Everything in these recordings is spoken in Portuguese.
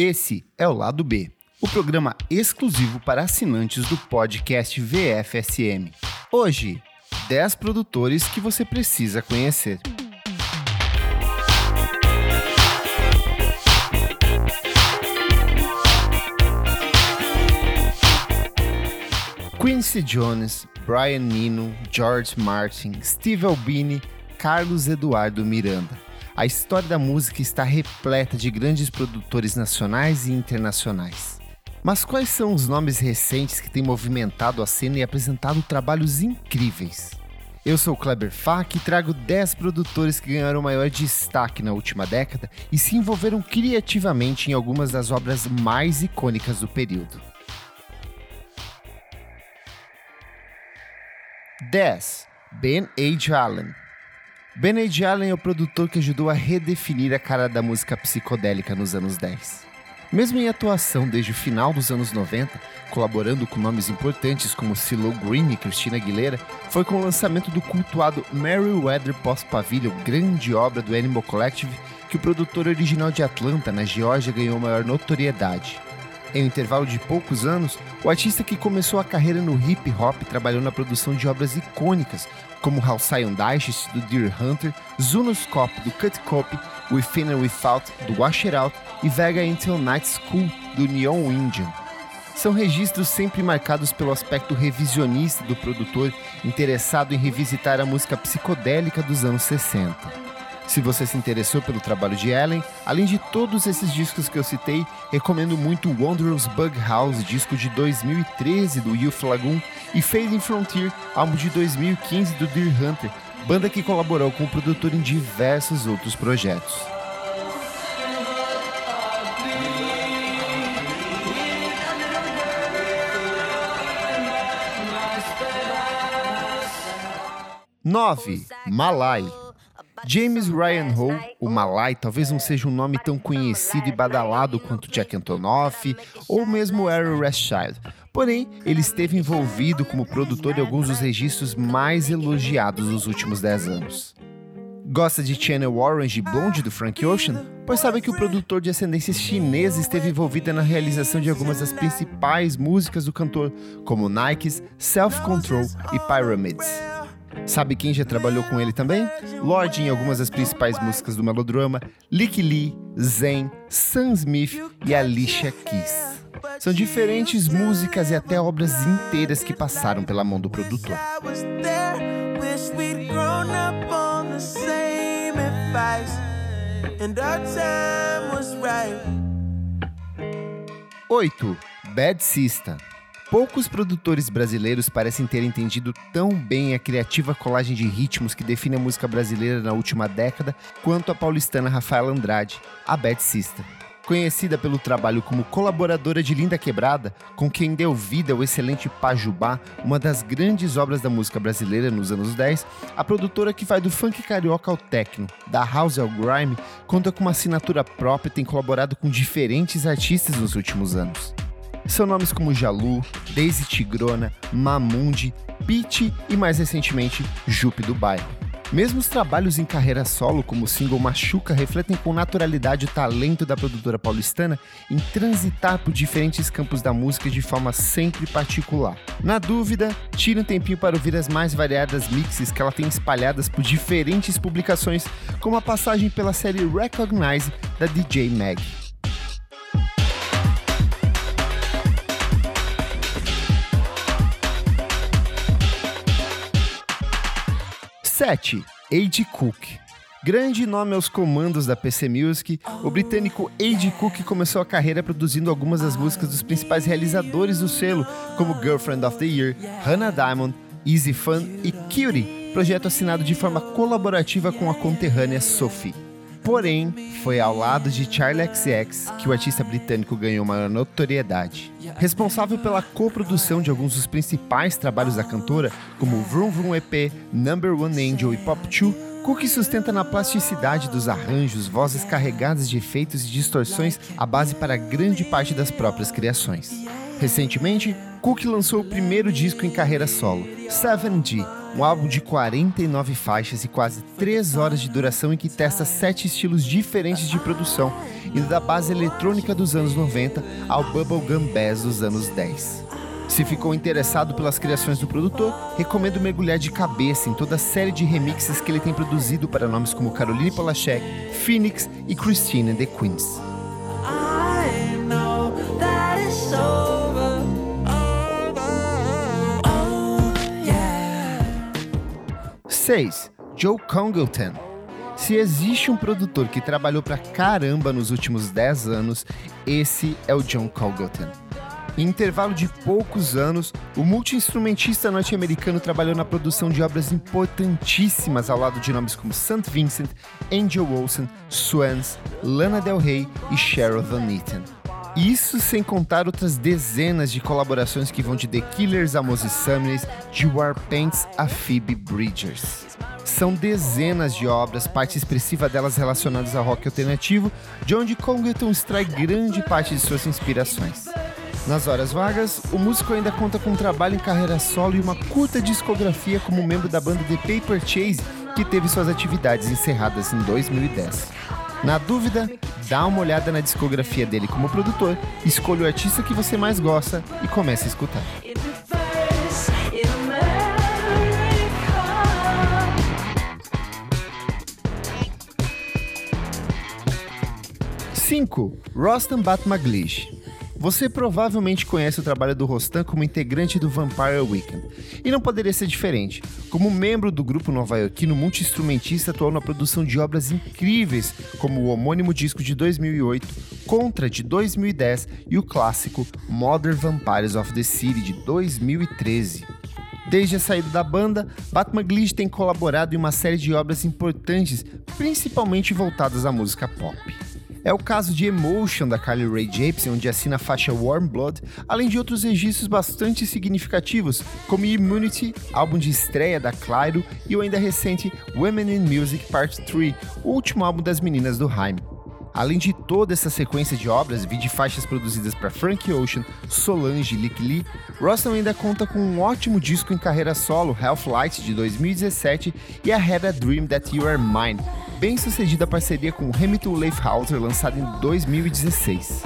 Esse é o Lado B, o programa exclusivo para assinantes do podcast VFSM. Hoje, 10 produtores que você precisa conhecer. Quincy Jones, Brian Eno, George Martin, Steve Albini, Carlos Eduardo Miranda. A história da música está repleta de grandes produtores nacionais e internacionais. Mas quais são os nomes recentes que têm movimentado a cena e apresentado trabalhos incríveis? Eu sou Kleber Fak e trago 10 produtores que ganharam maior destaque na última década e se envolveram criativamente em algumas das obras mais icônicas do período. 10. Ben H. Allen. Ben H. Allen é o produtor que ajudou a redefinir a cara da música psicodélica nos anos 10. Mesmo em atuação desde o final dos anos 90, colaborando com nomes importantes como CeeLo Green e Christina Aguilera, foi com o lançamento do cultuado Merriweather Post Pavilion, grande obra do Animal Collective, que o produtor original de Atlanta, na Geórgia, ganhou maior notoriedade. Em um intervalo de poucos anos, o artista que começou a carreira no hip hop trabalhou na produção de obras icônicas, como Halcyon Digest do Deer Hunter, Zunoscope do Cut Copy, Within and Without do Wash It Out e Vega Until Night School do Neon Indian. São registros sempre marcados pelo aspecto revisionista do produtor interessado em revisitar a música psicodélica dos anos 60. Se você se interessou pelo trabalho de Ellen, além de todos esses discos que eu citei, recomendo muito Wondrous Bug House, disco de 2013 do Youth Lagoon, e Fading Frontier, álbum de 2015 do Deer Hunter, banda que colaborou com o produtor em diversos outros projetos. Nove, Malai. James Ryan Hall, o Malai, talvez não seja um nome tão conhecido e badalado quanto Jack Antonoff ou mesmo Aaron Rothschild. Porém, ele esteve envolvido como produtor de alguns dos registros mais elogiados dos últimos 10 anos. Gosta de Channel Orange e Blonde do Frank Ocean? Pois sabe que o produtor de ascendência chinesa esteve envolvido na realização de algumas das principais músicas do cantor, como Nikes, Self Control e Pyramids. Sabe quem já trabalhou com ele também? Lorde em algumas das principais músicas do melodrama, Lick Lee, Zen, Sam Smith e Alicia Keys. São diferentes músicas e até obras inteiras que passaram pela mão do produtor. Oito, Bad Sister. Poucos produtores brasileiros parecem ter entendido tão bem a criativa colagem de ritmos que define a música brasileira na última década quanto a paulistana Rafaela Andrade, a Bad Sister. Conhecida pelo trabalho como colaboradora de Linda Quebrada, com quem deu vida ao excelente Pajubá, uma das grandes obras da música brasileira nos anos 10, a produtora que vai do funk carioca ao techno, da house ao grime, conta com uma assinatura própria e tem colaborado com diferentes artistas nos últimos anos. São nomes como Jalu, Daisy Tigrona, Mamundi, Pete e mais recentemente Jupe do Bairro. Mesmo os trabalhos em carreira solo, como o single Machuca, refletem com naturalidade o talento da produtora paulistana em transitar por diferentes campos da música de forma sempre particular. Na dúvida, tire um tempinho para ouvir as mais variadas mixes que ela tem espalhadas por diferentes publicações, como a passagem pela série Recognize da DJ Mag. 7. A.J. Cook. Grande nome aos comandos da PC Music, o britânico A.J. Cook começou a carreira produzindo algumas das músicas dos principais realizadores do selo, como Girlfriend of the Year, Hannah Diamond, Easy Fun e Cutie, projeto assinado de forma colaborativa com a conterrânea Sophie. Porém, foi ao lado de Charlie XX que o artista britânico ganhou maior notoriedade. Responsável pela coprodução de alguns dos principais trabalhos da cantora, como Vroom Vroom EP, Number One Angel e Pop 2, Cook sustenta na plasticidade dos arranjos, vozes carregadas de efeitos e distorções a base para grande parte das próprias criações. Recentemente, Cook lançou o primeiro disco em carreira solo, 7G, um álbum de 49 faixas e quase 3 horas de duração em que testa sete estilos diferentes de produção, indo da base eletrônica dos anos 90 ao bubblegum bass dos anos 10. Se ficou interessado pelas criações do produtor, recomendo mergulhar de cabeça em toda a série de remixes que ele tem produzido para nomes como Caroline Polachek, Phoenix e Christine and the Queens. 6. Joe Congleton. Se existe um produtor que trabalhou pra caramba nos últimos 10 anos, esse é o John Congleton. Em intervalo de poucos anos, o multi-instrumentista norte-americano trabalhou na produção de obras importantíssimas ao lado de nomes como St. Vincent, Angel Olsen, Swans, Lana Del Rey e Cheryl Van Eaton. Isso sem contar outras dezenas de colaborações que vão de The Killers a Moses Sumney, de Warpaints a Phoebe Bridgers. São dezenas de obras, parte expressiva delas relacionadas ao rock alternativo, de onde Congleton extrai grande parte de suas inspirações. Nas horas vagas, o músico ainda conta com um trabalho em carreira solo e uma curta discografia como membro da banda The Paper Chase, que teve suas atividades encerradas em 2010. Na dúvida, dá uma olhada na discografia dele como produtor, escolha o artista que você mais gosta e comece a escutar. Cinco, Rostam Batmaglish. Você provavelmente conhece o trabalho do Rostam como integrante do Vampire Weekend, e não poderia ser diferente. Como membro do grupo nova-iorquino, multi-instrumentista atuou na produção de obras incríveis, como o homônimo disco de 2008, Contra de 2010 e o clássico Modern Vampires of the City de 2013. Desde a saída da banda, Batman Glitch tem colaborado em uma série de obras importantes, principalmente voltadas à música pop. É o caso de Emotion da Carly Rae Jepsen, onde assina a faixa Warm Blood, além de outros registros bastante significativos, como Immunity, álbum de estreia da Clairo, e o ainda recente Women in Music Part 3, o último álbum das meninas do Haim. Além de toda essa sequência de obras, vi de faixas produzidas para Frank Ocean, Solange e Lick Lee, Rostam ainda conta com um ótimo disco em carreira solo, Half Light, de 2017, e a Had a Dream That You Are Mine, bem sucedida parceria com Hamilton Leifhauser, lançada em 2016.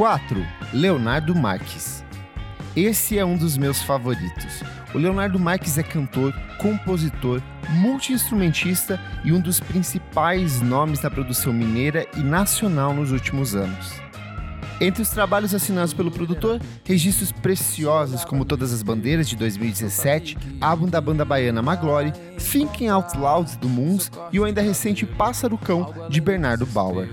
Quatro, Leonardo Marques. Esse é um dos meus favoritos. O Leonardo Marques é cantor, compositor, multi-instrumentista e um dos principais nomes da produção mineira e nacional nos últimos anos. Entre os trabalhos assinados pelo produtor, registros preciosos como Todas as Bandeiras de 2017, álbum da banda baiana Maglore, Thinking Out Loud do Moons e o ainda recente Pássaro Cão de Bernardo Bauer.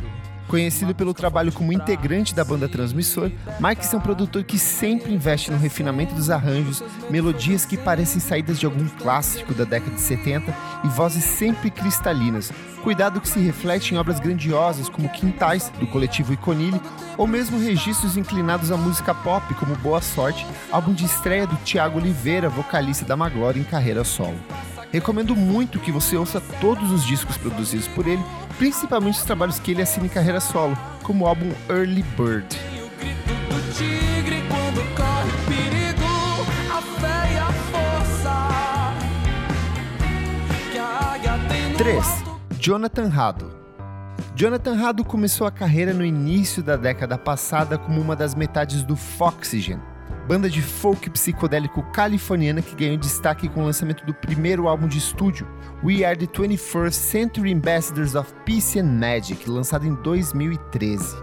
Conhecido pelo trabalho como integrante da banda Transmissor, Marques é um produtor que sempre investe no refinamento dos arranjos, melodias que parecem saídas de algum clássico da década de 70 e vozes sempre cristalinas, cuidado que se reflete em obras grandiosas como Quintais, do coletivo Iconile, ou mesmo registros inclinados à música pop, como Boa Sorte, álbum de estreia do Tiago Oliveira, vocalista da Maglore em carreira solo. Recomendo muito que você ouça todos os discos produzidos por ele, principalmente os trabalhos que ele assina em carreira solo, como o álbum Early Bird. Três. Jonathan Rado. Jonathan Rado começou a carreira no início da década passada como uma das metades do Foxygen, banda de folk psicodélico californiana que ganhou destaque com o lançamento do primeiro álbum de estúdio, We Are the 21st Century Ambassadors of Peace and Magic, lançado em 2013.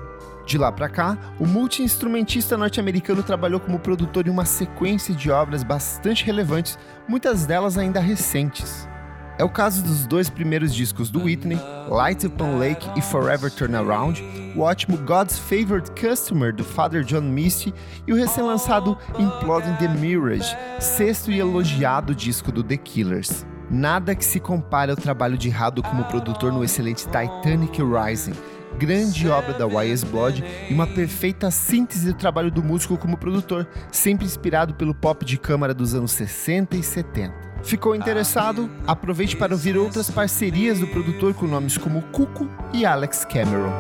De lá para cá, o multi-instrumentista norte-americano trabalhou como produtor em uma sequência de obras bastante relevantes, muitas delas ainda recentes. É o caso dos dois primeiros discos do Whitney, Light Upon Lake e Forever Turn Around, o ótimo God's Favorite Customer do Father John Misty e o recém-lançado Imploding the Mirage, sexto e elogiado disco do The Killers. Nada que se compare ao trabalho de Rado como produtor no excelente Titanic Rising, grande obra da YS Blood e uma perfeita síntese do trabalho do músico como produtor, sempre inspirado pelo pop de câmara dos anos 60 e 70. Ficou interessado? Aproveite para ouvir outras parcerias do produtor com nomes como Cuco e Alex Cameron.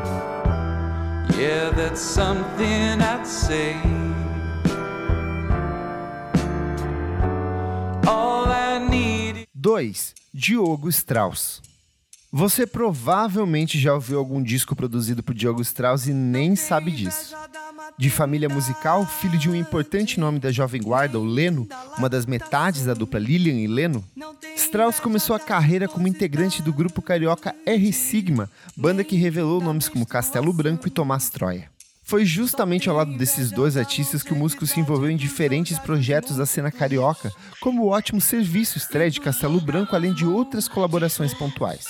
Yeah, that's something I'd say. All I need... 2. Diogo Strauss. Você provavelmente já ouviu algum disco produzido por Diogo Strauss e nem sabe disso. De família musical, filho de um importante nome da Jovem Guarda, o Leno, uma das metades da dupla Lilian e Leno, Strauss começou a carreira como integrante do grupo carioca R Sigma, banda que revelou nomes como Castelo Branco e Tomás Troia. Foi justamente ao lado desses dois artistas que o músico se envolveu em diferentes projetos da cena carioca, como o ótimo serviço estreia de Castelo Branco, além de outras colaborações pontuais.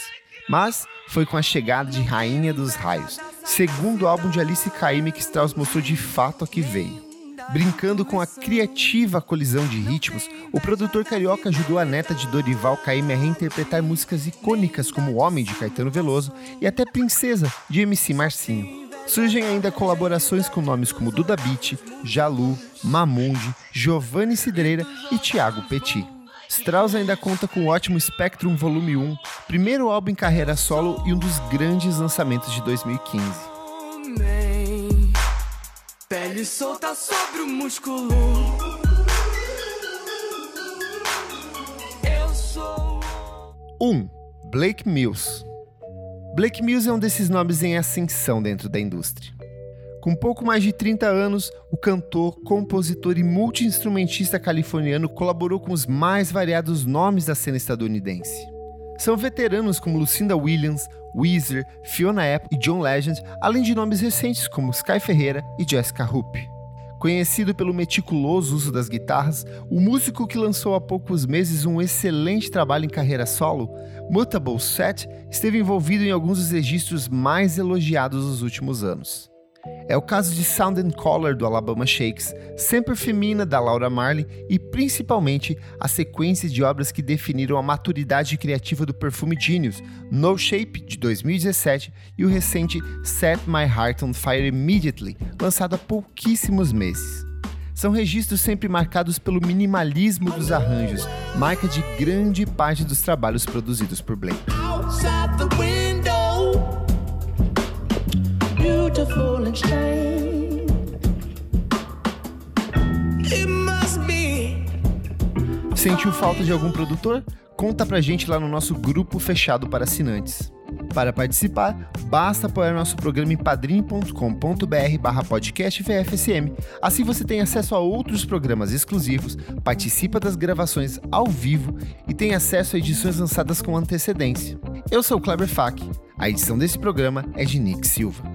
Mas foi com a chegada de Rainha dos Raios, segundo álbum de Alice Caymmi que Strauss mostrou de fato a que veio. Brincando com a criativa colisão de ritmos, o produtor carioca ajudou a neta de Dorival Caymmi a reinterpretar músicas icônicas como Homem de Caetano Veloso e até Princesa de MC Marcinho. Surgem ainda colaborações com nomes como Duda Beat, Jalu, Mamundi, Giovanni Cidreira e Thiago Petit. Strauss ainda conta com o ótimo Spectrum Volume 1, primeiro álbum em carreira solo e um dos grandes lançamentos de 2015. Pele solta sobre o músculo. Eu sou 1. Um, Blake Mills. Blake Mills é um desses nomes em ascensão dentro da indústria. Com pouco mais de 30 anos, o cantor, compositor e multiinstrumentista californiano colaborou com os mais variados nomes da cena estadunidense. São veteranos como Lucinda Williams, Weezer, Fiona Apple e John Legend, além de nomes recentes como Sky Ferreira e Jessica Hoop. Conhecido pelo meticuloso uso das guitarras, o músico que lançou há poucos meses um excelente trabalho em carreira solo, Mutable Set esteve envolvido em alguns dos registros mais elogiados dos últimos anos. É o caso de Sound and Color do Alabama Shakes, Sempre Femina da Laura Marley e principalmente a sequência de obras que definiram a maturidade criativa do Perfume Genius, No Shape de 2017 e o recente Set My Heart on Fire Immediately, lançado há pouquíssimos meses. São registros sempre marcados pelo minimalismo dos arranjos, marca de grande parte dos trabalhos produzidos por Blake. Sentiu falta de algum produtor? Conta pra gente lá no nosso grupo fechado para assinantes. Para participar, basta apoiar nosso programa em padrim.com.br barra podcast VFSM. Assim você tem acesso a outros programas exclusivos, participa das gravações ao vivo e tem acesso a edições lançadas com antecedência. Eu sou o Kleber Fak. A edição desse programa é de Nick Silva.